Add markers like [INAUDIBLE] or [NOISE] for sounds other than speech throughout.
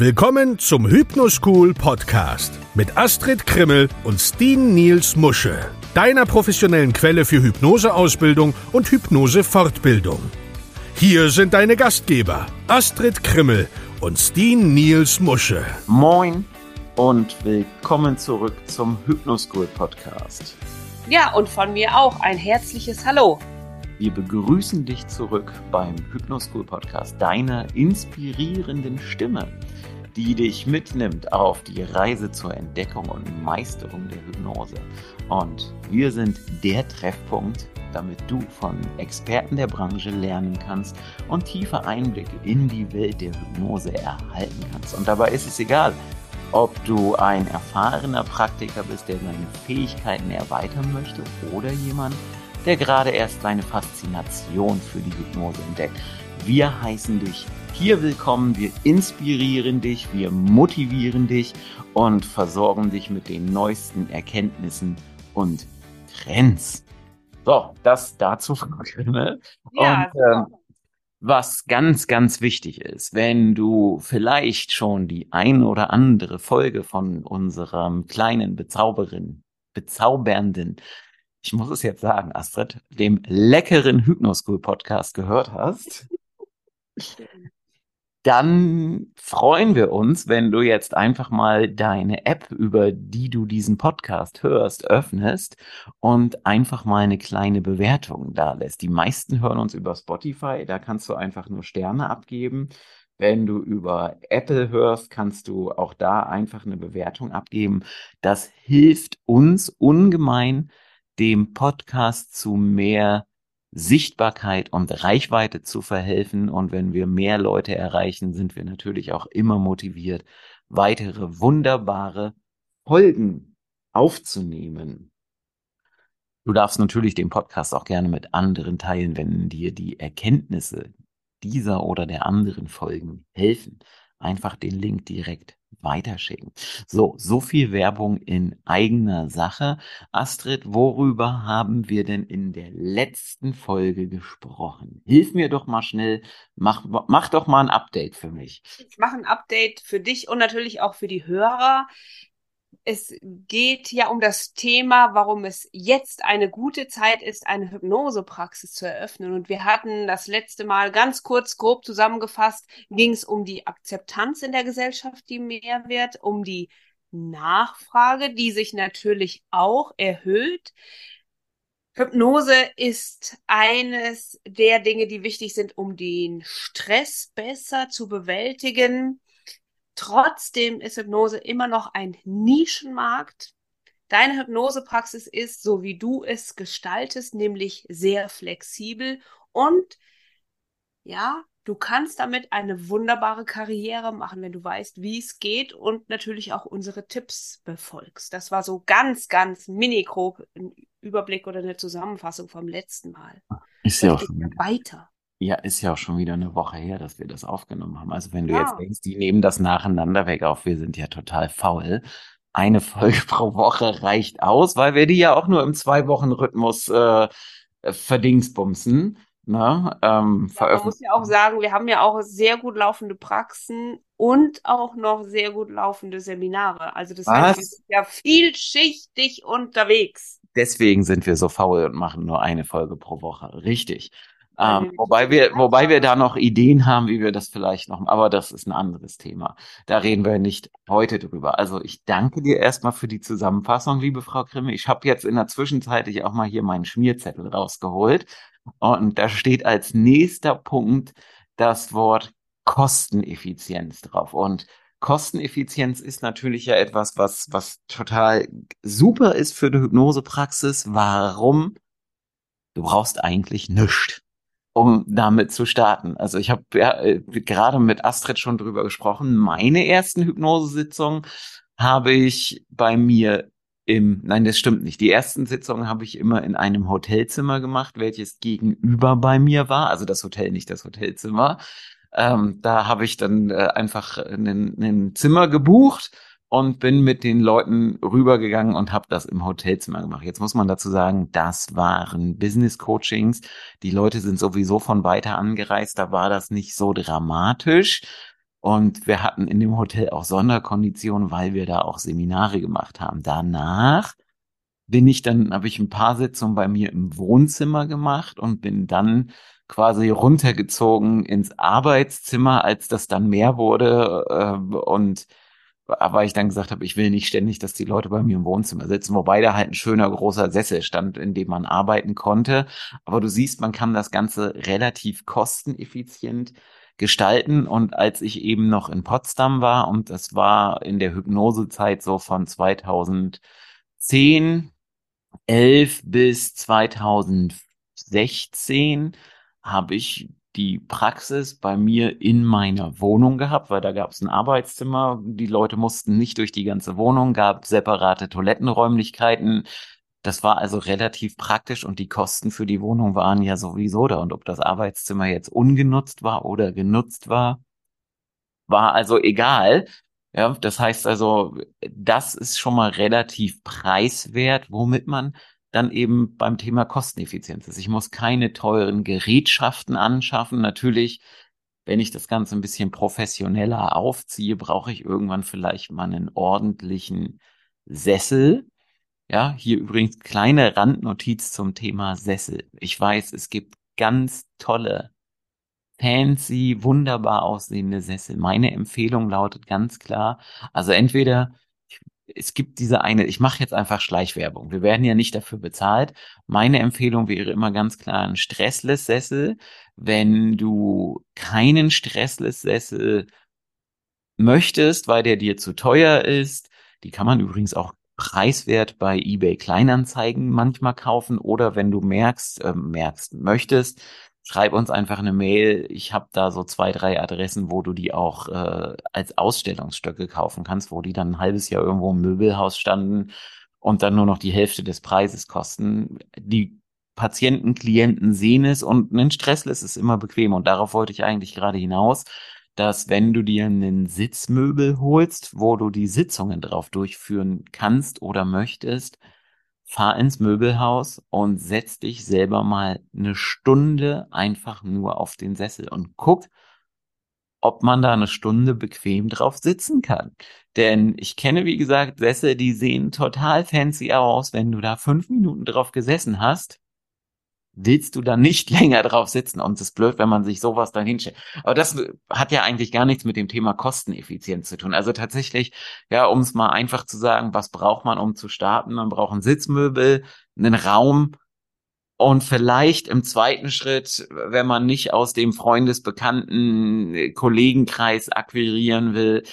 Willkommen zum Hypnoschool Podcast mit Astrid Krimmel und Steen Niels Musche, deiner professionellen Quelle für Hypnoseausbildung und Hypnosefortbildung. Hier sind deine Gastgeber Astrid Krimmel und Steen Niels Musche. Moin und willkommen zurück zum Hypnoschool Podcast. Ja, und von mir auch ein herzliches Hallo. Wir begrüßen dich zurück beim Hypnoschool Podcast, deiner inspirierenden Stimme, die dich mitnimmt auf die Reise zur Entdeckung und Meisterung der Hypnose. Und wir sind der Treffpunkt, damit du von Experten der Branche lernen kannst und tiefe Einblicke in die Welt der Hypnose erhalten kannst. Und dabei ist es egal, ob du ein erfahrener Praktiker bist, der seine Fähigkeiten erweitern möchte oder jemand, der gerade erst seine Faszination für die Hypnose entdeckt. Wir heißen dich hier willkommen, wir inspirieren dich, wir motivieren dich und versorgen dich mit den neuesten Erkenntnissen und Trends. So, das dazu. Ja, und, ähm, was ganz, ganz wichtig ist, wenn du vielleicht schon die ein oder andere Folge von unserem kleinen Bezauberin, bezaubernden, ich muss es jetzt sagen, Astrid, dem leckeren Hypnoschool Podcast gehört hast, dann freuen wir uns, wenn du jetzt einfach mal deine App, über die du diesen Podcast hörst, öffnest und einfach mal eine kleine Bewertung da lässt. Die meisten hören uns über Spotify, da kannst du einfach nur Sterne abgeben. Wenn du über Apple hörst, kannst du auch da einfach eine Bewertung abgeben. Das hilft uns ungemein, dem Podcast zu mehr Sichtbarkeit und Reichweite zu verhelfen. Und wenn wir mehr Leute erreichen, sind wir natürlich auch immer motiviert, weitere wunderbare Folgen aufzunehmen. Du darfst natürlich den Podcast auch gerne mit anderen teilen, wenn dir die Erkenntnisse dieser oder der anderen Folgen helfen. Einfach den Link direkt weiterschicken. So, so viel Werbung in eigener Sache. Astrid, worüber haben wir denn in der letzten Folge gesprochen? Hilf mir doch mal schnell, mach, mach doch mal ein Update für mich. Ich mache ein Update für dich und natürlich auch für die Hörer es geht ja um das Thema, warum es jetzt eine gute Zeit ist, eine Hypnosepraxis zu eröffnen. Und wir hatten das letzte Mal ganz kurz, grob zusammengefasst, ging es um die Akzeptanz in der Gesellschaft, die mehr wird, um die Nachfrage, die sich natürlich auch erhöht. Hypnose ist eines der Dinge, die wichtig sind, um den Stress besser zu bewältigen Trotzdem ist Hypnose immer noch ein Nischenmarkt. Deine Hypnosepraxis ist, so wie du es gestaltest, nämlich sehr flexibel und ja, du kannst damit eine wunderbare Karriere machen, wenn du weißt, wie es geht und natürlich auch unsere Tipps befolgst. Das war so ganz, ganz mini grob ein Überblick oder eine Zusammenfassung vom letzten Mal. Ist ja auch schon weiter. Ja, ist ja auch schon wieder eine Woche her, dass wir das aufgenommen haben. Also wenn du ja. jetzt denkst, die nehmen das nacheinander weg auf, wir sind ja total faul. Eine [LAUGHS] Folge pro Woche reicht aus, weil wir die ja auch nur im Zwei-Wochen-Rhythmus äh, verdingsbumsen. Ne? Ähm, ja, man muss ja auch sagen, wir haben ja auch sehr gut laufende Praxen und auch noch sehr gut laufende Seminare. Also das heißt, wir sind ja vielschichtig unterwegs. Deswegen sind wir so faul und machen nur eine Folge pro Woche. Richtig. Ähm, wobei wir, wobei wir da noch Ideen haben, wie wir das vielleicht noch, aber das ist ein anderes Thema. Da reden wir nicht heute drüber. Also ich danke dir erstmal für die Zusammenfassung, liebe Frau Krimme. Ich habe jetzt in der Zwischenzeit ich auch mal hier meinen Schmierzettel rausgeholt und da steht als nächster Punkt das Wort Kosteneffizienz drauf und Kosteneffizienz ist natürlich ja etwas, was, was total super ist für die Hypnosepraxis. Warum? Du brauchst eigentlich nichts um damit zu starten. Also ich habe ja, äh, gerade mit Astrid schon drüber gesprochen. Meine ersten Hypnosesitzungen habe ich bei mir im, nein, das stimmt nicht. Die ersten Sitzungen habe ich immer in einem Hotelzimmer gemacht, welches gegenüber bei mir war. Also das Hotel, nicht das Hotelzimmer. Ähm, da habe ich dann äh, einfach ein Zimmer gebucht und bin mit den Leuten rübergegangen und habe das im Hotelzimmer gemacht. Jetzt muss man dazu sagen, das waren Business Coachings. Die Leute sind sowieso von weiter angereist, da war das nicht so dramatisch. Und wir hatten in dem Hotel auch Sonderkonditionen, weil wir da auch Seminare gemacht haben. Danach bin ich dann, habe ich ein paar Sitzungen bei mir im Wohnzimmer gemacht und bin dann quasi runtergezogen ins Arbeitszimmer, als das dann mehr wurde. Äh, und aber ich dann gesagt habe, ich will nicht ständig, dass die Leute bei mir im Wohnzimmer sitzen, wobei da halt ein schöner großer Sessel stand, in dem man arbeiten konnte. Aber du siehst, man kann das Ganze relativ kosteneffizient gestalten. Und als ich eben noch in Potsdam war, und das war in der Hypnosezeit so von 2010, 11 bis 2016, habe ich die Praxis bei mir in meiner Wohnung gehabt, weil da gab es ein Arbeitszimmer. Die Leute mussten nicht durch die ganze Wohnung, gab separate Toilettenräumlichkeiten. Das war also relativ praktisch und die Kosten für die Wohnung waren ja sowieso da. Und ob das Arbeitszimmer jetzt ungenutzt war oder genutzt war, war also egal. Ja, das heißt also, das ist schon mal relativ preiswert, womit man dann eben beim Thema Kosteneffizienz ist. Ich muss keine teuren Gerätschaften anschaffen. Natürlich, wenn ich das Ganze ein bisschen professioneller aufziehe, brauche ich irgendwann vielleicht mal einen ordentlichen Sessel. Ja, hier übrigens kleine Randnotiz zum Thema Sessel. Ich weiß, es gibt ganz tolle, fancy, wunderbar aussehende Sessel. Meine Empfehlung lautet ganz klar, also entweder es gibt diese eine, ich mache jetzt einfach Schleichwerbung. Wir werden ja nicht dafür bezahlt. Meine Empfehlung wäre immer ganz klar ein Stressless-Sessel. Wenn du keinen Stressless-Sessel möchtest, weil der dir zu teuer ist, die kann man übrigens auch preiswert bei eBay Kleinanzeigen manchmal kaufen oder wenn du merkst, äh, merkst, möchtest, schreib uns einfach eine Mail. Ich habe da so zwei, drei Adressen, wo du die auch äh, als Ausstellungsstöcke kaufen kannst, wo die dann ein halbes Jahr irgendwo im Möbelhaus standen und dann nur noch die Hälfte des Preises kosten. Die Patienten, Klienten sehen es und ein Stressless ist immer bequem und darauf wollte ich eigentlich gerade hinaus, dass wenn du dir einen Sitzmöbel holst, wo du die Sitzungen drauf durchführen kannst oder möchtest, fahr ins Möbelhaus und setz dich selber mal eine Stunde einfach nur auf den Sessel und guck, ob man da eine Stunde bequem drauf sitzen kann. Denn ich kenne, wie gesagt, Sessel, die sehen total fancy aus. Wenn du da fünf Minuten drauf gesessen hast, willst du da nicht [LAUGHS] länger drauf sitzen. Und es ist blöd, wenn man sich sowas dann hinstellt. Aber das hat ja eigentlich gar nichts mit dem Thema Kosteneffizienz zu tun. Also tatsächlich, ja, um es mal einfach zu sagen, was braucht man, um zu starten? Man braucht ein Sitzmöbel, einen Raum, und vielleicht im zweiten Schritt, wenn man nicht aus dem Freundesbekannten Kollegenkreis akquirieren will,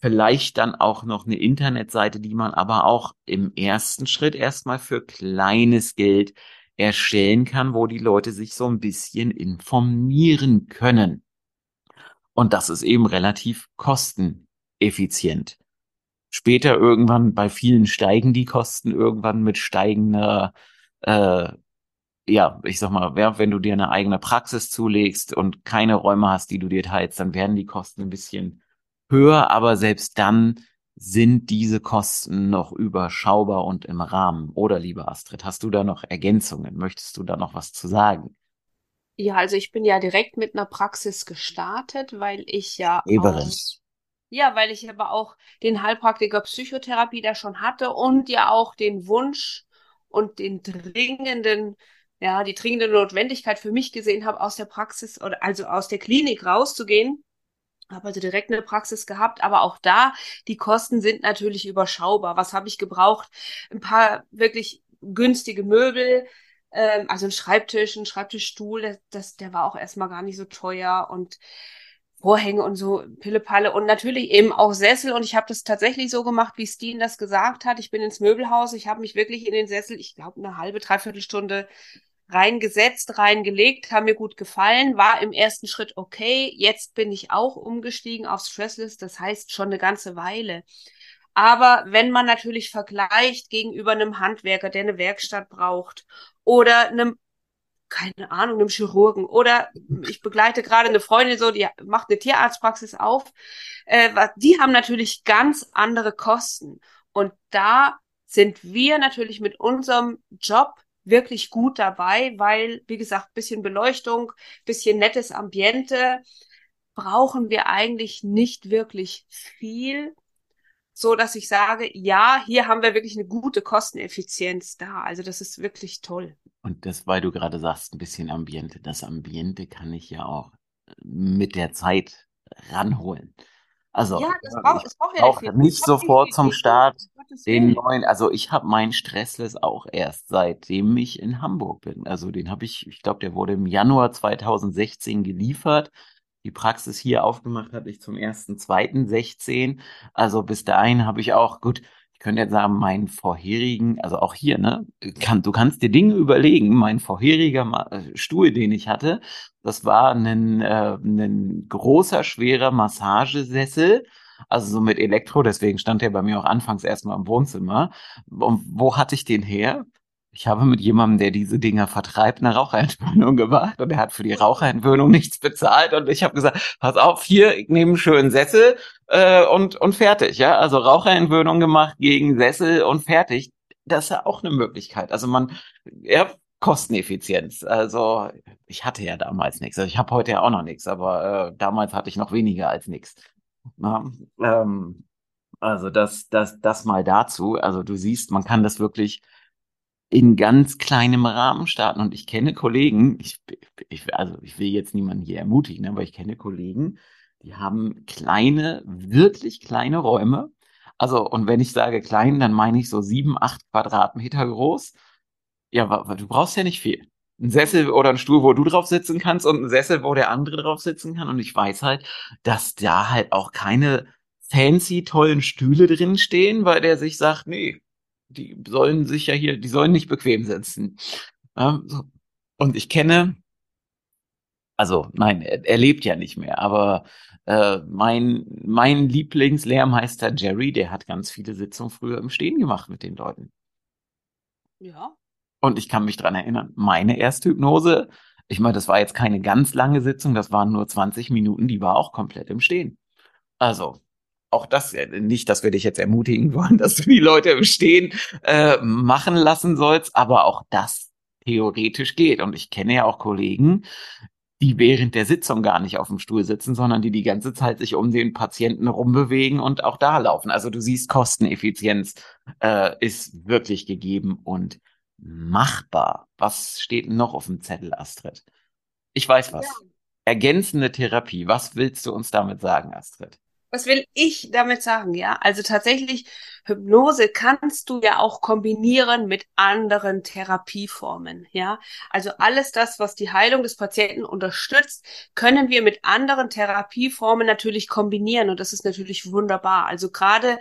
vielleicht dann auch noch eine Internetseite, die man aber auch im ersten Schritt erstmal für kleines Geld erstellen kann, wo die Leute sich so ein bisschen informieren können. Und das ist eben relativ kosteneffizient. Später irgendwann bei vielen steigen die Kosten irgendwann mit steigender, äh, ja, ich sag mal, wenn du dir eine eigene Praxis zulegst und keine Räume hast, die du dir teilst, dann werden die Kosten ein bisschen höher, aber selbst dann sind diese Kosten noch überschaubar und im Rahmen? Oder, liebe Astrid, hast du da noch Ergänzungen? Möchtest du da noch was zu sagen? Ja, also ich bin ja direkt mit einer Praxis gestartet, weil ich ja Eberin. ja, weil ich aber auch den Heilpraktiker Psychotherapie da schon hatte und ja auch den Wunsch und den dringenden, ja, die dringende Notwendigkeit für mich gesehen habe, aus der Praxis oder also aus der Klinik rauszugehen habe also direkt eine Praxis gehabt, aber auch da, die Kosten sind natürlich überschaubar. Was habe ich gebraucht? Ein paar wirklich günstige Möbel, ähm, also ein Schreibtisch, ein Schreibtischstuhl, das, das, der war auch erstmal gar nicht so teuer und Vorhänge und so Pillepalle und natürlich eben auch Sessel und ich habe das tatsächlich so gemacht, wie Steen das gesagt hat. Ich bin ins Möbelhaus, ich habe mich wirklich in den Sessel, ich glaube eine halbe, dreiviertel Stunde reingesetzt, reingelegt, haben mir gut gefallen, war im ersten Schritt okay. Jetzt bin ich auch umgestiegen auf Stressless, das heißt schon eine ganze Weile. Aber wenn man natürlich vergleicht gegenüber einem Handwerker, der eine Werkstatt braucht oder einem keine Ahnung, einem Chirurgen oder ich begleite gerade eine Freundin so, die macht eine Tierarztpraxis auf. Äh, die haben natürlich ganz andere Kosten. Und da sind wir natürlich mit unserem Job wirklich gut dabei, weil, wie gesagt, bisschen Beleuchtung, bisschen nettes Ambiente, brauchen wir eigentlich nicht wirklich viel, so dass ich sage, ja, hier haben wir wirklich eine gute Kosteneffizienz da. Also das ist wirklich toll. Und das, weil du gerade sagst, ein bisschen Ambiente. Das Ambiente kann ich ja auch mit der Zeit ranholen. Also ja, das braucht, ich braucht ja brauche nicht, sofort zum Start den den neuen, also ich habe meinen Stressless auch erst seitdem ich in Hamburg bin. Also den habe ich, ich glaube, der wurde im Januar 2016 geliefert. Die Praxis hier aufgemacht hatte ich zum 1.2.16. Also bis dahin habe ich auch, gut, ich könnte jetzt sagen, meinen vorherigen, also auch hier, ne, kann, du kannst dir Dinge überlegen. Mein vorheriger äh, Stuhl, den ich hatte, das war ein, äh, ein großer, schwerer Massagesessel, also so mit Elektro, deswegen stand der bei mir auch anfangs erstmal im Wohnzimmer. Und wo hatte ich den her? Ich habe mit jemandem, der diese Dinger vertreibt, eine Raucherentwöhnung gemacht und er hat für die Raucherentwöhnung nichts bezahlt und ich habe gesagt, pass auf, hier, ich nehme einen schönen Sessel äh, und, und fertig, ja. Also Raucherentwöhnung gemacht gegen Sessel und fertig. Das ist ja auch eine Möglichkeit. Also man, ja, Kosteneffizienz. Also ich hatte ja damals nichts. Also ich habe heute ja auch noch nichts, aber äh, damals hatte ich noch weniger als nichts. Ähm, also das, das, das mal dazu. Also du siehst, man kann das wirklich in ganz kleinem Rahmen starten. Und ich kenne Kollegen, ich, ich, also ich will jetzt niemanden hier ermutigen, aber ich kenne Kollegen, die haben kleine, wirklich kleine Räume. Also, und wenn ich sage klein, dann meine ich so sieben, acht Quadratmeter groß. Ja, du brauchst ja nicht viel. Ein Sessel oder ein Stuhl, wo du drauf sitzen kannst und ein Sessel, wo der andere drauf sitzen kann. Und ich weiß halt, dass da halt auch keine fancy, tollen Stühle drin stehen, weil der sich sagt, nee, die sollen sich ja hier, die sollen nicht bequem sitzen. Ja, so. Und ich kenne, also nein, er, er lebt ja nicht mehr, aber äh, mein, mein Lieblingslehrmeister Jerry, der hat ganz viele Sitzungen früher im Stehen gemacht mit den Leuten. Ja. Und ich kann mich dran erinnern, meine erste Hypnose, ich meine, das war jetzt keine ganz lange Sitzung, das waren nur 20 Minuten, die war auch komplett im Stehen. Also, auch das, äh, nicht, dass wir dich jetzt ermutigen wollen, [LAUGHS] dass du die Leute im Stehen äh, machen lassen sollst, aber auch das theoretisch geht. Und ich kenne ja auch Kollegen, die während der Sitzung gar nicht auf dem Stuhl sitzen, sondern die die ganze Zeit sich um den Patienten rumbewegen und auch da laufen. Also du siehst, Kosteneffizienz äh, ist wirklich gegeben und machbar. Was steht noch auf dem Zettel, Astrid? Ich weiß was. Ja. Ergänzende Therapie. Was willst du uns damit sagen, Astrid? Was will ich damit sagen, ja? Also tatsächlich, Hypnose kannst du ja auch kombinieren mit anderen Therapieformen, ja? Also alles das, was die Heilung des Patienten unterstützt, können wir mit anderen Therapieformen natürlich kombinieren und das ist natürlich wunderbar. Also gerade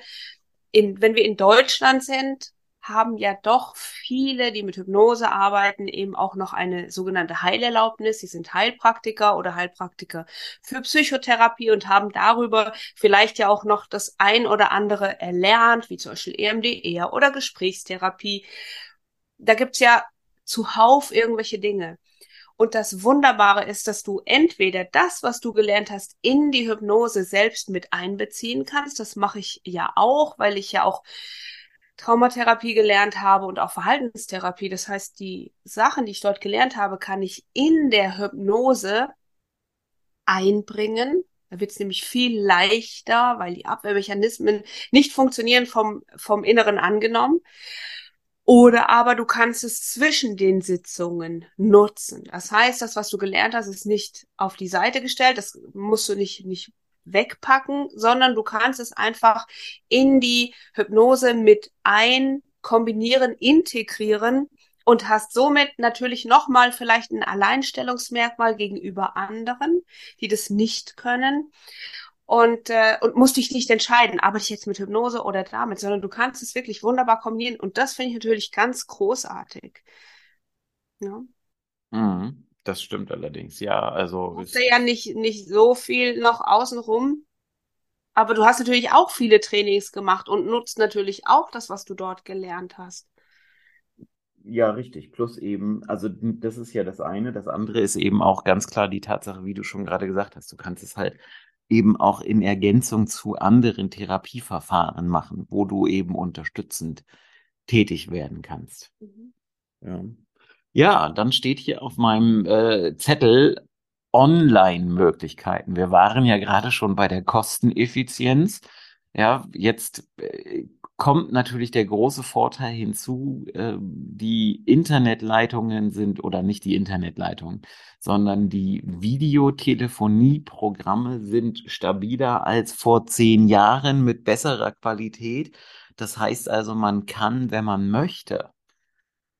in, wenn wir in Deutschland sind, haben ja doch viele, die mit Hypnose arbeiten, eben auch noch eine sogenannte Heilerlaubnis. Sie sind Heilpraktiker oder Heilpraktiker für Psychotherapie und haben darüber vielleicht ja auch noch das ein oder andere erlernt, wie zum Beispiel EMDR oder Gesprächstherapie. Da gibt's ja zuhauf irgendwelche Dinge. Und das Wunderbare ist, dass du entweder das, was du gelernt hast, in die Hypnose selbst mit einbeziehen kannst. Das mache ich ja auch, weil ich ja auch Traumatherapie gelernt habe und auch Verhaltenstherapie. Das heißt, die Sachen, die ich dort gelernt habe, kann ich in der Hypnose einbringen. Da wird es nämlich viel leichter, weil die Abwehrmechanismen nicht funktionieren vom, vom Inneren angenommen. Oder aber du kannst es zwischen den Sitzungen nutzen. Das heißt, das, was du gelernt hast, ist nicht auf die Seite gestellt. Das musst du nicht, nicht wegpacken, sondern du kannst es einfach in die Hypnose mit ein kombinieren, integrieren und hast somit natürlich nochmal vielleicht ein Alleinstellungsmerkmal gegenüber anderen, die das nicht können. Und, äh, und musst dich nicht entscheiden, arbeite ich jetzt mit Hypnose oder damit, sondern du kannst es wirklich wunderbar kombinieren. Und das finde ich natürlich ganz großartig. Ja. Mhm. Das stimmt allerdings, ja. Also Du hast ja nicht, nicht so viel noch außenrum, aber du hast natürlich auch viele Trainings gemacht und nutzt natürlich auch das, was du dort gelernt hast. ja, richtig. Plus eben, also das ist ja das eine. Das andere ist eben auch ganz klar die Tatsache, wie du schon gerade gesagt hast. Du kannst es halt eben auch in Ergänzung zu anderen Therapieverfahren machen, wo du eben unterstützend tätig werden kannst. Mhm. Ja. Ja, dann steht hier auf meinem äh, Zettel Online-Möglichkeiten. Wir waren ja gerade schon bei der Kosteneffizienz. Ja, jetzt äh, kommt natürlich der große Vorteil hinzu, äh, die Internetleitungen sind oder nicht die Internetleitungen, sondern die Videotelefonieprogramme sind stabiler als vor zehn Jahren mit besserer Qualität. Das heißt also, man kann, wenn man möchte,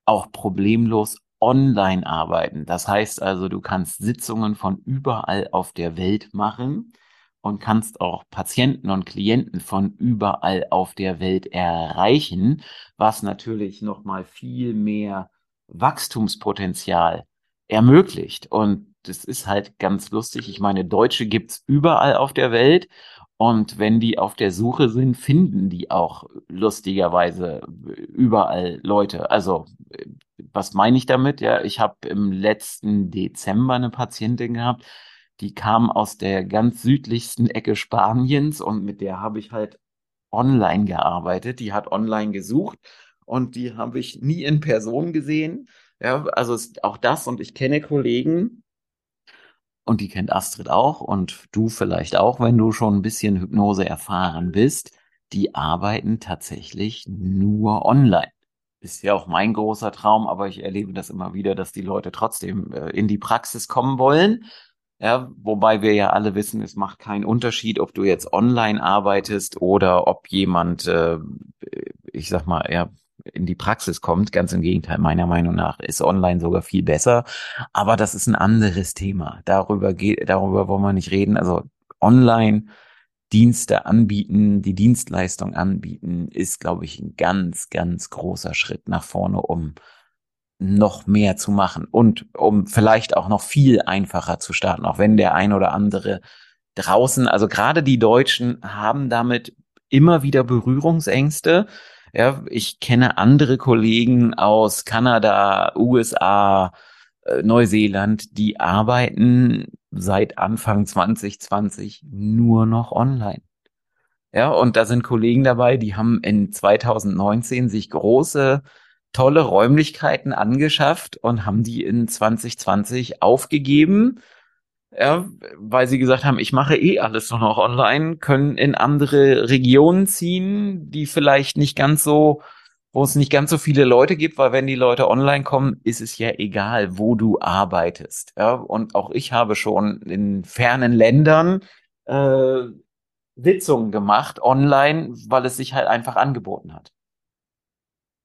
auch problemlos online arbeiten. Das heißt also, du kannst Sitzungen von überall auf der Welt machen und kannst auch Patienten und Klienten von überall auf der Welt erreichen, was natürlich nochmal viel mehr Wachstumspotenzial ermöglicht. Und das ist halt ganz lustig. Ich meine, Deutsche gibt's überall auf der Welt. Und wenn die auf der Suche sind, finden die auch lustigerweise überall Leute. Also, was meine ich damit? Ja, ich habe im letzten Dezember eine Patientin gehabt, die kam aus der ganz südlichsten Ecke Spaniens und mit der habe ich halt online gearbeitet. Die hat online gesucht und die habe ich nie in Person gesehen. Ja, also auch das und ich kenne Kollegen und die kennt Astrid auch und du vielleicht auch, wenn du schon ein bisschen Hypnose erfahren bist. Die arbeiten tatsächlich nur online. Ist ja auch mein großer Traum, aber ich erlebe das immer wieder, dass die Leute trotzdem äh, in die Praxis kommen wollen ja, wobei wir ja alle wissen, es macht keinen Unterschied, ob du jetzt online arbeitest oder ob jemand, äh, ich sag mal, ja, in die Praxis kommt. Ganz im Gegenteil, meiner Meinung nach ist online sogar viel besser. Aber das ist ein anderes Thema. Darüber geht, darüber wollen wir nicht reden. Also online Dienste anbieten, die Dienstleistung anbieten, ist, glaube ich, ein ganz, ganz großer Schritt nach vorne, um noch mehr zu machen und um vielleicht auch noch viel einfacher zu starten, auch wenn der ein oder andere draußen, also gerade die Deutschen haben damit immer wieder Berührungsängste. Ja, ich kenne andere Kollegen aus Kanada, USA, äh, Neuseeland, die arbeiten seit Anfang 2020 nur noch online. Ja, und da sind Kollegen dabei, die haben in 2019 sich große tolle Räumlichkeiten angeschafft und haben die in 2020 aufgegeben, ja, weil sie gesagt haben, ich mache eh alles nur noch online, können in andere Regionen ziehen, die vielleicht nicht ganz so, wo es nicht ganz so viele Leute gibt, weil wenn die Leute online kommen, ist es ja egal, wo du arbeitest. Ja, und auch ich habe schon in fernen Ländern äh, Sitzungen gemacht online, weil es sich halt einfach angeboten hat.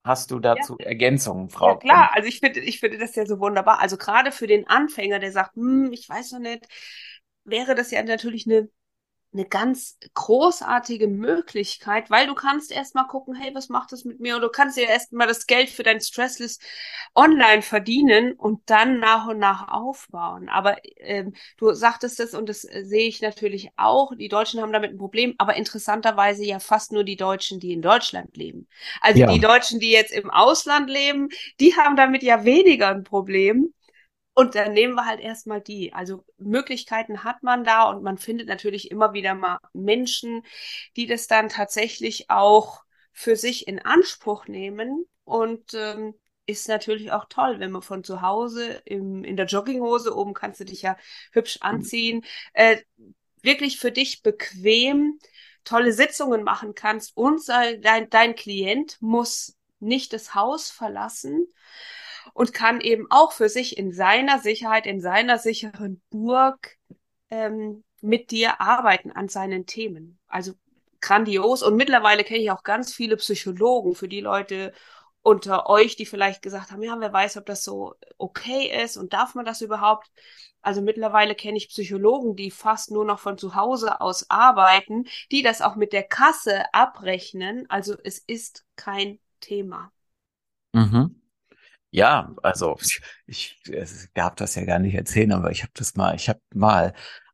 Hast du dazu ja. Ergänzungen, Frau? Ja, klar. Also ich finde, ich finde das ja so wunderbar. Also gerade für den Anfänger, der sagt, hm, ich weiß noch nicht, wäre das ja natürlich eine eine ganz großartige Möglichkeit, weil du kannst erstmal gucken, hey, was macht das mit mir? Und du kannst ja erstmal das Geld für dein Stressless online verdienen und dann nach und nach aufbauen. Aber ähm, du sagtest es und das äh, sehe ich natürlich auch. Die Deutschen haben damit ein Problem, aber interessanterweise ja fast nur die Deutschen, die in Deutschland leben. Also ja. die Deutschen, die jetzt im Ausland leben, die haben damit ja weniger ein Problem. Und dann nehmen wir halt erstmal die. Also Möglichkeiten hat man da und man findet natürlich immer wieder mal Menschen, die das dann tatsächlich auch für sich in Anspruch nehmen. Und ähm, ist natürlich auch toll, wenn man von zu Hause im, in der Jogginghose, oben kannst du dich ja hübsch anziehen, äh, wirklich für dich bequem tolle Sitzungen machen kannst und dein, dein Klient muss nicht das Haus verlassen, und kann eben auch für sich in seiner Sicherheit, in seiner sicheren Burg ähm, mit dir arbeiten an seinen Themen. Also grandios. Und mittlerweile kenne ich auch ganz viele Psychologen für die Leute unter euch, die vielleicht gesagt haben, ja, wer weiß, ob das so okay ist und darf man das überhaupt? Also mittlerweile kenne ich Psychologen, die fast nur noch von zu Hause aus arbeiten, die das auch mit der Kasse abrechnen. Also es ist kein Thema. Mhm. Ja, also [LAUGHS] ich, ich darf das ja gar nicht erzählen, aber ich habe das mal, ich habe mal,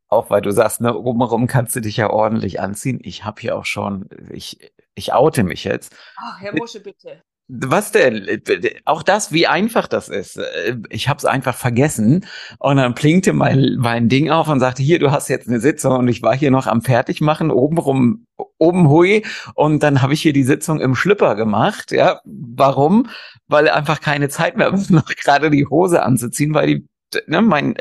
auch weil du sagst, ne, obenrum kannst du dich ja ordentlich anziehen. Ich habe hier auch schon, ich, ich oute mich jetzt. Ach, Herr Musche, bitte. Was denn? Auch das, wie einfach das ist. Ich habe es einfach vergessen. Und dann plinkte mein, mein Ding auf und sagte, hier, du hast jetzt eine Sitzung. Und ich war hier noch am Fertigmachen, oben rum, oben hui. Und dann habe ich hier die Sitzung im Schlüpper gemacht. Ja, warum? Weil einfach keine Zeit mehr [LAUGHS] war, noch gerade die Hose anzuziehen, weil die, ne, mein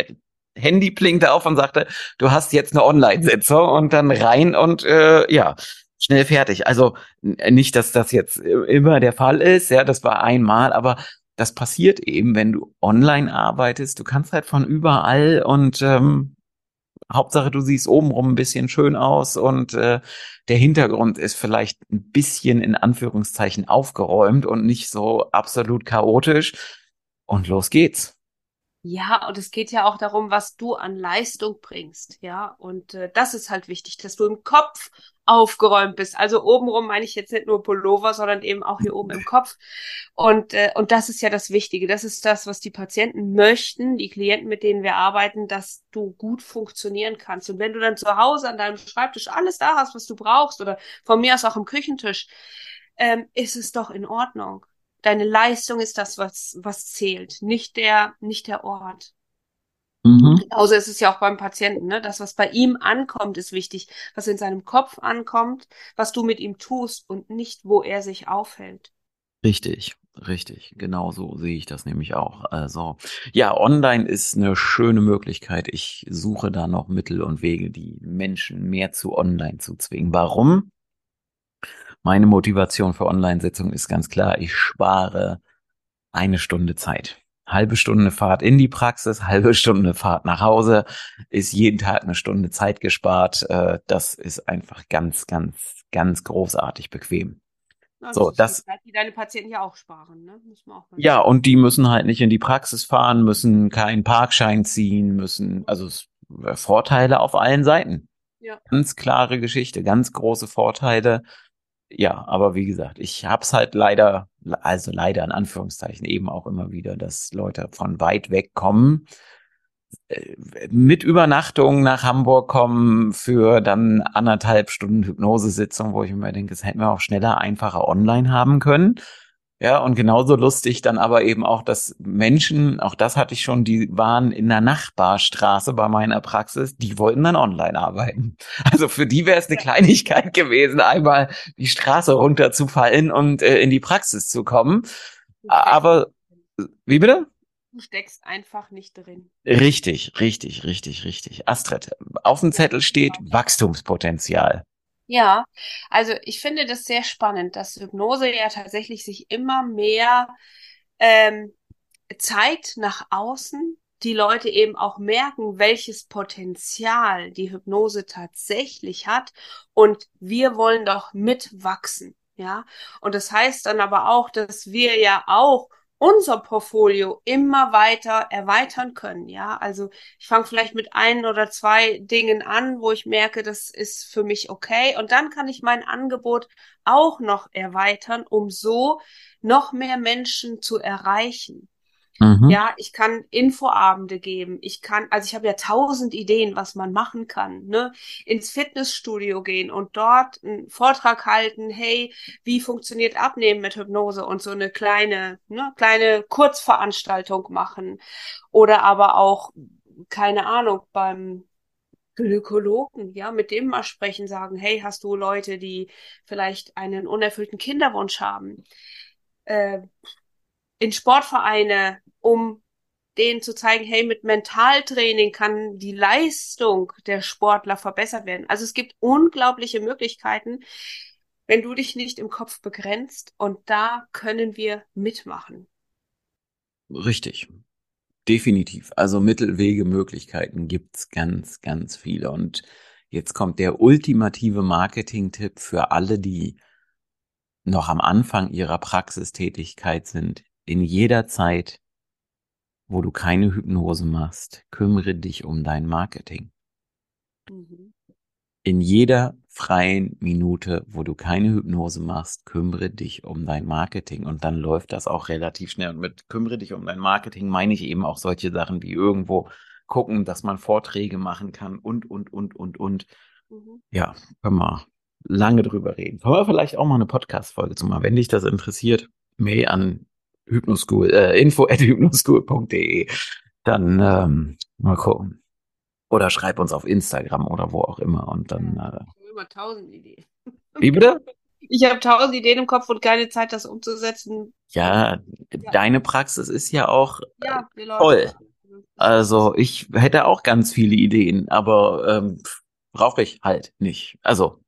Handy blinkte auf und sagte, du hast jetzt eine Online-Sitzung und dann rein und äh, ja, schnell fertig. Also nicht, dass das jetzt immer der Fall ist, ja, das war einmal, aber das passiert eben, wenn du online arbeitest. Du kannst halt von überall und ähm, Hauptsache, du siehst obenrum ein bisschen schön aus und äh, der Hintergrund ist vielleicht ein bisschen in Anführungszeichen aufgeräumt und nicht so absolut chaotisch. Und los geht's. Ja, und es geht ja auch darum, was du an Leistung bringst, ja. Und äh, das ist halt wichtig, dass du im Kopf aufgeräumt bist. Also obenrum meine ich jetzt nicht nur Pullover, sondern eben auch hier oben im [LAUGHS] Kopf. Und äh, und das ist ja das Wichtige. Das ist das, was die Patienten möchten, die Klienten, mit denen wir arbeiten, dass du gut funktionieren kannst. Und wenn du dann zu Hause an deinem Schreibtisch alles da hast, was du brauchst, oder von mir aus auch am Küchentisch, ähm, ist es doch in Ordnung deine Leistung ist das, was, was zählt, nicht der, nicht der Ort. Mhm. Genauso ist es ja auch beim Patienten, ne? Das, was bei ihm ankommt, ist wichtig. Was in seinem Kopf ankommt, was du mit ihm tust und nicht, wo er sich aufhält. Richtig, richtig. Genau so sehe ich das nämlich auch. Also, ja, online ist eine schöne Möglichkeit. Ich suche da noch Mittel und Wege, die Menschen mehr zu online zu zwingen. Warum? Meine Motivation für Online-Sitzungen ist ganz klar, ich spare eine Stunde Zeit. Halbe Stunde Fahrt in die Praxis, [LAUGHS] halbe Stunde Fahrt nach Hause, ist jeden Tag eine Stunde Zeit gespart. Äh, das ist einfach ganz, ganz, ganz großartig bequem. Ja, so, das, das die deine Patienten ja auch sparen, ne? Muss man auch ja, und die müssen halt nicht in die Praxis fahren, müssen keinen Parkschein ziehen, müssen, also Vorteile auf allen Seiten. Ja. Ganz klare Geschichte, ganz große Vorteile ja, aber wie gesagt, ich hab's halt leider, also leider in Anführungszeichen eben auch immer wieder, dass Leute von weit weg kommen, äh, mit Übernachtung nach Hamburg kommen für dann anderthalb Stunden Hypnosesitzung, wo ich mir denke, das hätten wir auch schneller, einfacher online haben können. Ja, und genauso lustig dann aber eben auch, dass Menschen, auch das hatte ich schon, die waren in der Nachbarstraße bei meiner Praxis, die wollten dann online arbeiten. [LAUGHS] Also für die wäre es eine Kleinigkeit gewesen, einmal die Straße runterzufallen und äh, in die Praxis zu kommen. Aber wie bitte? Du steckst einfach nicht drin. Richtig, richtig, richtig, richtig. Astrid, auf dem Zettel steht Wachstumspotenzial. Ja, also ich finde das sehr spannend, dass Hypnose ja tatsächlich sich immer mehr ähm, zeigt nach außen, die Leute eben auch merken, welches Potenzial die Hypnose tatsächlich hat und wir wollen doch mitwachsen. Ja, und das heißt dann aber auch, dass wir ja auch unser Portfolio immer weiter erweitern können. Ja, also ich fange vielleicht mit ein oder zwei Dingen an, wo ich merke, das ist für mich okay. Und dann kann ich mein Angebot auch noch erweitern, um so noch mehr Menschen zu erreichen. Mhm. Ja, ich kann Infoabende geben. Ich kann, also ich habe ja tausend Ideen, was man machen kann. Ne? Ins Fitnessstudio gehen und dort einen Vortrag halten. Hey, wie funktioniert Abnehmen mit Hypnose und so eine kleine, ne, kleine Kurzveranstaltung machen. Oder aber auch, keine Ahnung, beim Gynäkologen, ja, mit dem mal sprechen, sagen, hey, hast du Leute, die vielleicht einen unerfüllten Kinderwunsch haben? Äh, in Sportvereine, um denen zu zeigen, hey, mit Mentaltraining kann die Leistung der Sportler verbessert werden. Also es gibt unglaubliche Möglichkeiten, wenn du dich nicht im Kopf begrenzt und da können wir mitmachen. Richtig. Definitiv. Also Mittelwege, Möglichkeiten gibt's ganz, ganz viele. Und jetzt kommt der ultimative Marketing-Tipp für alle, die noch am Anfang ihrer Praxistätigkeit sind in jeder Zeit, wo du keine Hypnose machst, kümmere dich um dein Marketing. Mhm. In jeder freien Minute, wo du keine Hypnose machst, kümmere dich um dein Marketing und dann läuft das auch relativ schnell. Und mit kümmere dich um dein Marketing meine ich eben auch solche Sachen wie irgendwo gucken, dass man Vorträge machen kann und, und, und, und, und. Mhm. Ja, können wir lange drüber reden. Können wir vielleicht auch mal eine Podcast-Folge zu machen, wenn dich das interessiert. Mail an Hypnoschool, äh, info at hypnoschool.de. Dann ähm, mal gucken. Oder schreib uns auf Instagram oder wo auch immer und dann. Äh, ich habe immer tausend Ideen. Wie bitte? Ich habe tausend Ideen im Kopf und keine Zeit, das umzusetzen. Ja, ja. deine Praxis ist ja auch ja, voll. Also ich hätte auch ganz viele Ideen, aber ähm, brauche ich halt nicht. Also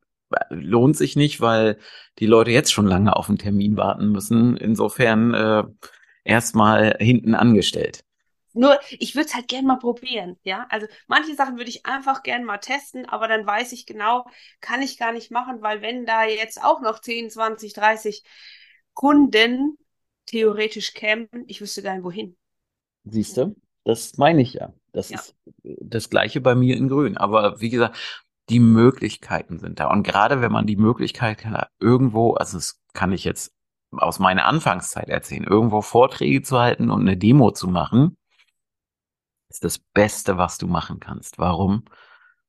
lohnt sich nicht, weil die Leute jetzt schon lange auf einen Termin warten müssen. Insofern äh, erstmal hinten angestellt. Nur, ich würde es halt gern mal probieren, ja. Also manche Sachen würde ich einfach gern mal testen, aber dann weiß ich genau, kann ich gar nicht machen, weil wenn da jetzt auch noch 10, 20, 30 Kunden theoretisch kämen, ich wüsste gar nicht wohin. Siehst du? Das meine ich ja. Das ja. ist das Gleiche bei mir in Grün. Aber wie gesagt, die Möglichkeiten sind da. Und gerade wenn man die Möglichkeit hat, irgendwo, also das kann ich jetzt aus meiner Anfangszeit erzählen, irgendwo Vorträge zu halten und eine Demo zu machen, ist das Beste, was du machen kannst. Warum?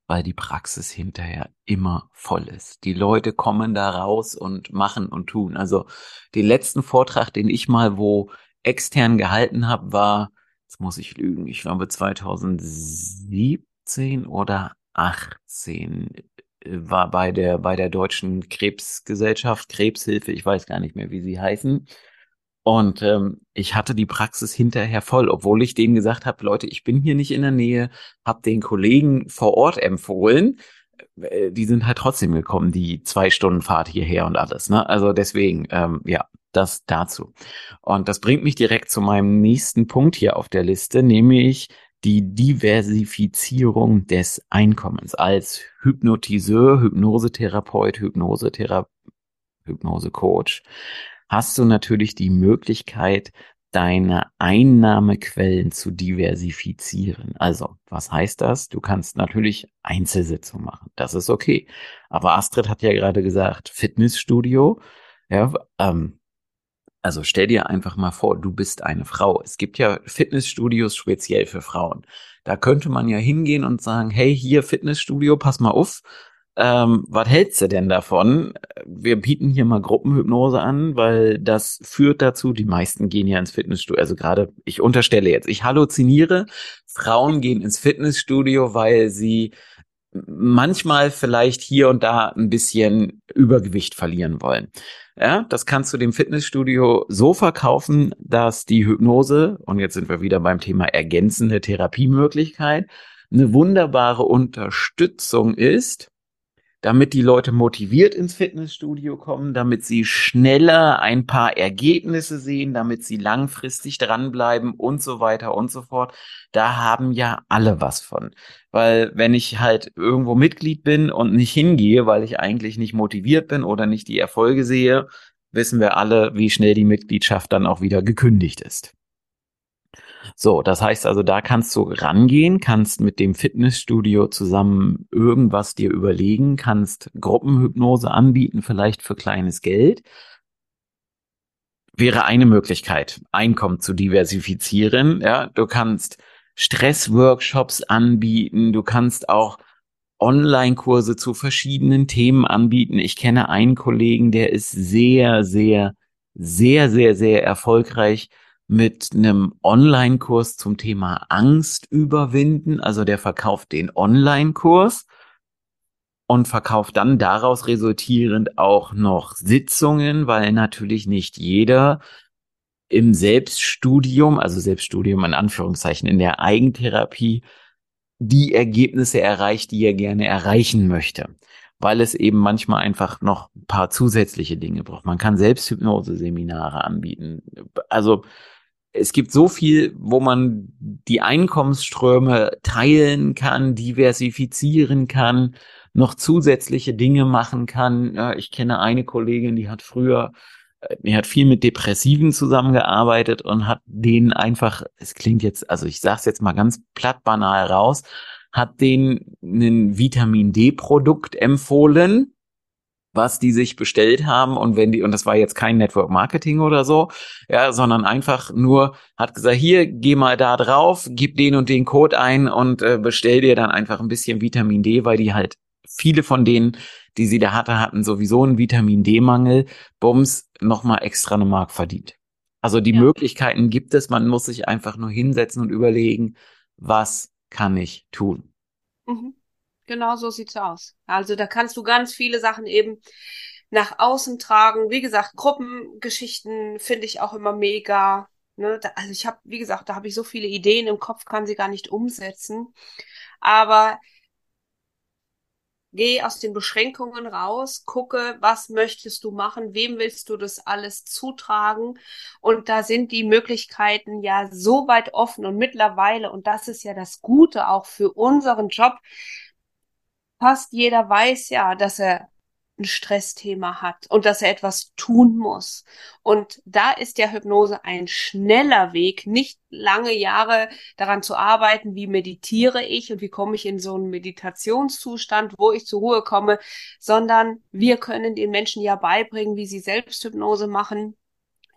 Weil die Praxis hinterher immer voll ist. Die Leute kommen da raus und machen und tun. Also den letzten Vortrag, den ich mal wo extern gehalten habe, war, jetzt muss ich lügen, ich glaube 2017 oder 18 äh, war bei der bei der deutschen Krebsgesellschaft Krebshilfe, ich weiß gar nicht mehr, wie sie heißen. Und ähm, ich hatte die Praxis hinterher voll, obwohl ich denen gesagt habe, Leute, ich bin hier nicht in der Nähe, habe den Kollegen vor Ort empfohlen. Äh, die sind halt trotzdem gekommen, die zwei Stunden Fahrt hierher und alles. Ne? Also deswegen, ähm, ja, das dazu. Und das bringt mich direkt zu meinem nächsten Punkt hier auf der Liste, nämlich die Diversifizierung des Einkommens als Hypnotiseur, Hypnosetherapeut, Hypnosetherapeut, Hypnosecoach hast du natürlich die Möglichkeit, deine Einnahmequellen zu diversifizieren. Also, was heißt das? Du kannst natürlich Einzelsitzungen machen. Das ist okay. Aber Astrid hat ja gerade gesagt, Fitnessstudio. Ja, ähm, also stell dir einfach mal vor, du bist eine Frau. Es gibt ja Fitnessstudios speziell für Frauen. Da könnte man ja hingehen und sagen, hey, hier Fitnessstudio, pass mal auf. Ähm, was hältst du denn davon? Wir bieten hier mal Gruppenhypnose an, weil das führt dazu, die meisten gehen ja ins Fitnessstudio. Also gerade, ich unterstelle jetzt, ich halluziniere, Frauen gehen ins Fitnessstudio, weil sie manchmal vielleicht hier und da ein bisschen Übergewicht verlieren wollen. Ja, das kannst du dem Fitnessstudio so verkaufen, dass die Hypnose, und jetzt sind wir wieder beim Thema ergänzende Therapiemöglichkeit, eine wunderbare Unterstützung ist, damit die Leute motiviert ins Fitnessstudio kommen, damit sie schneller ein paar Ergebnisse sehen, damit sie langfristig dranbleiben und so weiter und so fort. Da haben ja alle was von. Weil wenn ich halt irgendwo Mitglied bin und nicht hingehe, weil ich eigentlich nicht motiviert bin oder nicht die Erfolge sehe, wissen wir alle, wie schnell die Mitgliedschaft dann auch wieder gekündigt ist. So, das heißt also, da kannst du rangehen, kannst mit dem Fitnessstudio zusammen irgendwas dir überlegen, kannst Gruppenhypnose anbieten, vielleicht für kleines Geld. Wäre eine Möglichkeit, Einkommen zu diversifizieren. Ja, du kannst Stressworkshops anbieten, du kannst auch Online-Kurse zu verschiedenen Themen anbieten. Ich kenne einen Kollegen, der ist sehr, sehr, sehr, sehr, sehr erfolgreich mit einem Online-Kurs zum Thema Angst überwinden. Also der verkauft den Online-Kurs und verkauft dann daraus resultierend auch noch Sitzungen, weil natürlich nicht jeder im Selbststudium, also Selbststudium in Anführungszeichen, in der Eigentherapie die Ergebnisse erreicht, die er gerne erreichen möchte. Weil es eben manchmal einfach noch ein paar zusätzliche Dinge braucht. Man kann Selbsthypnose-Seminare anbieten. Also es gibt so viel, wo man die Einkommensströme teilen kann, diversifizieren kann, noch zusätzliche Dinge machen kann. Ich kenne eine Kollegin, die hat früher, äh, die hat viel mit Depressiven zusammengearbeitet und hat denen einfach, es klingt jetzt, also ich sage es jetzt mal ganz platt banal raus, hat denen ein Vitamin D-Produkt empfohlen, was die sich bestellt haben und wenn die und das war jetzt kein Network Marketing oder so, ja, sondern einfach nur hat gesagt, hier geh mal da drauf, gib den und den Code ein und äh, bestell dir dann einfach ein bisschen Vitamin D, weil die halt viele von denen, die sie da hatte, hatten sowieso einen Vitamin D Mangel, Bums nochmal extra eine Mark verdient. Also die ja. Möglichkeiten gibt es, man muss sich einfach nur hinsetzen und überlegen, was kann ich tun? Mhm. Genau so sieht's aus. Also da kannst du ganz viele Sachen eben nach außen tragen. Wie gesagt, Gruppengeschichten finde ich auch immer mega. Ne, da, also ich habe, wie gesagt, da habe ich so viele Ideen im Kopf, kann sie gar nicht umsetzen. Aber geh aus den Beschränkungen raus, gucke, was möchtest du machen, wem willst du das alles zutragen. Und da sind die Möglichkeiten ja so weit offen und mittlerweile, und das ist ja das Gute auch für unseren Job, fast jeder weiß ja, dass er ein Stressthema hat und dass er etwas tun muss. Und da ist ja Hypnose ein schneller Weg, nicht lange Jahre daran zu arbeiten, wie meditiere ich und wie komme ich in so einen Meditationszustand, wo ich zur Ruhe komme, sondern wir können den Menschen ja beibringen, wie sie Selbsthypnose machen,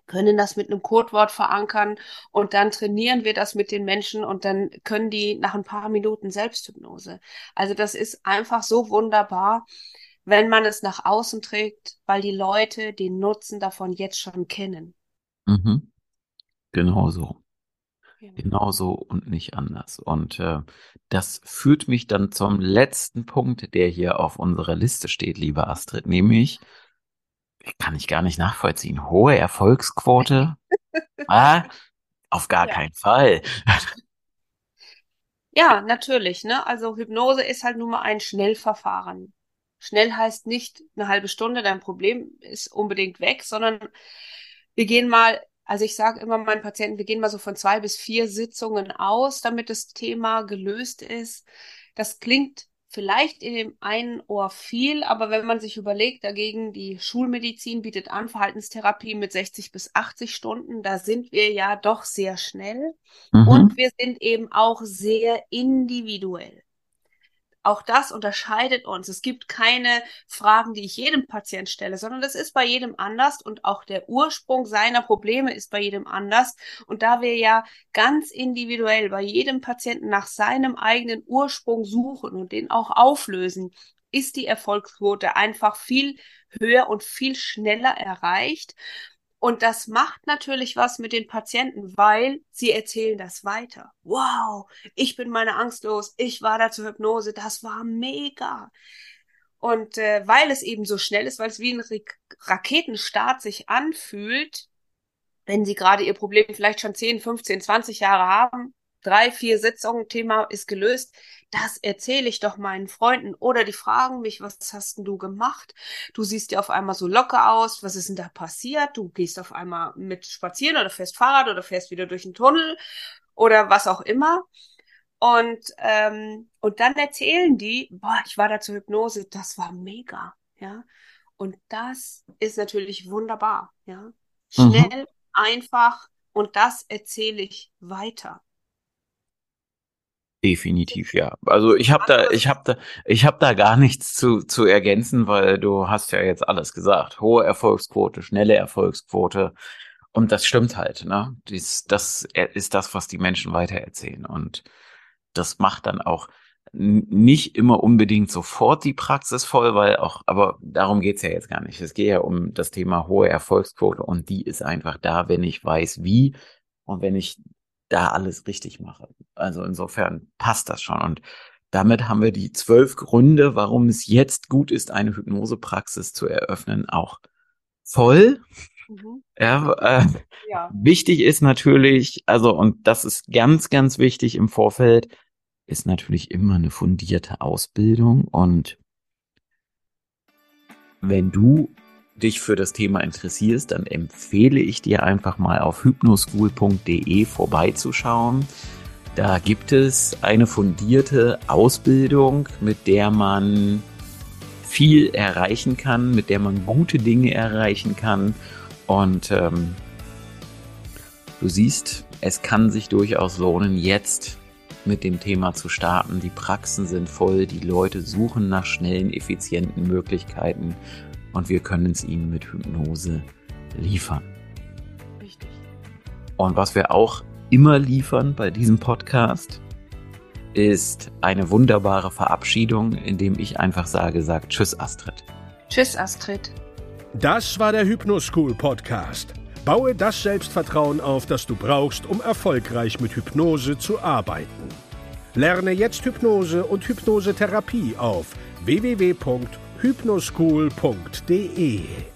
können das mit einem Codewort verankern und dann trainieren wir das mit den Menschen und dann können die nach ein paar Minuten Selbsthypnose. Also das ist einfach so wunderbar wenn man es nach außen trägt, weil die Leute den Nutzen davon jetzt schon kennen. Mhm. Genau so. Genau. genau so und nicht anders. Und äh, das führt mich dann zum letzten Punkt, der hier auf unserer Liste steht, liebe Astrid, nämlich, kann ich gar nicht nachvollziehen, hohe Erfolgsquote? [LAUGHS] ah, auf gar ja. keinen Fall. ja, natürlich. Ne? Also Hypnose ist halt nun mal ein Schnellverfahren. Schnell heißt nicht eine halbe Stunde, dein Problem ist unbedingt weg, sondern wir gehen mal, also ich sage immer meinen Patienten, wir gehen mal so von zwei bis vier Sitzungen aus, damit das Thema gelöst ist. Das klingt vielleicht in dem einen Ohr viel, aber wenn man sich überlegt, dagegen die Schulmedizin bietet an Verhaltenstherapie mit 60 bis 80 Stunden, da sind wir ja doch sehr schnell mhm. und wir sind eben auch sehr individuell. Auch das unterscheidet uns. Es gibt keine Fragen, die ich jedem Patient stelle, sondern das ist bei jedem anders und auch der Ursprung seiner Probleme ist bei jedem anders. Und da wir ja ganz individuell bei jedem Patienten nach seinem eigenen Ursprung suchen und den auch auflösen, ist die Erfolgsquote einfach viel höher und viel schneller erreicht. Und das macht natürlich was mit den Patienten, weil sie erzählen das weiter. Wow, ich bin meine Angst los, ich war da zur Hypnose, das war mega. Und äh, weil es eben so schnell ist, weil es wie ein Raketenstart sich anfühlt, wenn sie gerade ihr Problem vielleicht schon 10, 15, 20 Jahre haben, drei, vier Sitzungen, Thema ist gelöst. Das erzähle ich doch meinen Freunden. Oder die fragen mich, was hast denn du gemacht? Du siehst ja auf einmal so locker aus. Was ist denn da passiert? Du gehst auf einmal mit spazieren oder fährst Fahrrad oder fährst wieder durch den Tunnel oder was auch immer. Und, ähm, und dann erzählen die, boah, ich war da zur Hypnose, das war mega, ja. Und das ist natürlich wunderbar, ja. Mhm. Schnell, mhm. einfach und das erzähle ich weiter. Definitiv, ja. Also ich habe da, ich habe da, ich habe da gar nichts zu zu ergänzen, weil du hast ja jetzt alles gesagt. Hohe Erfolgsquote, schnelle Erfolgsquote und das stimmt halt. Ne, Dies, das ist das, was die Menschen weitererzählen und das macht dann auch nicht immer unbedingt sofort die Praxis voll, weil auch, aber darum geht's ja jetzt gar nicht. Es geht ja um das Thema hohe Erfolgsquote und die ist einfach da, wenn ich weiß, wie und wenn ich da alles richtig mache. Also insofern passt das schon. Und damit haben wir die zwölf Gründe, warum es jetzt gut ist, eine Hypnosepraxis zu eröffnen, auch voll. Mhm. Ja, äh, ja. Wichtig ist natürlich, also, und das ist ganz, ganz wichtig im Vorfeld, ist natürlich immer eine fundierte Ausbildung. Und wenn du dich für das Thema interessierst, dann empfehle ich dir einfach mal auf hypnoschool.de vorbeizuschauen. Da gibt es eine fundierte Ausbildung, mit der man viel erreichen kann, mit der man gute Dinge erreichen kann. Und ähm, du siehst, es kann sich durchaus lohnen, jetzt mit dem Thema zu starten. Die Praxen sind voll, die Leute suchen nach schnellen, effizienten Möglichkeiten und wir können es ihnen mit Hypnose liefern. Richtig. Und was wir auch immer liefern bei diesem Podcast, ist eine wunderbare Verabschiedung, indem ich einfach sage, sagt Tschüss Astrid. Tschüss Astrid. Das war der Hypnoschool Podcast. Baue das Selbstvertrauen auf, das du brauchst, um erfolgreich mit Hypnose zu arbeiten. Lerne jetzt Hypnose und Hypnosetherapie auf www.hypnoschool.de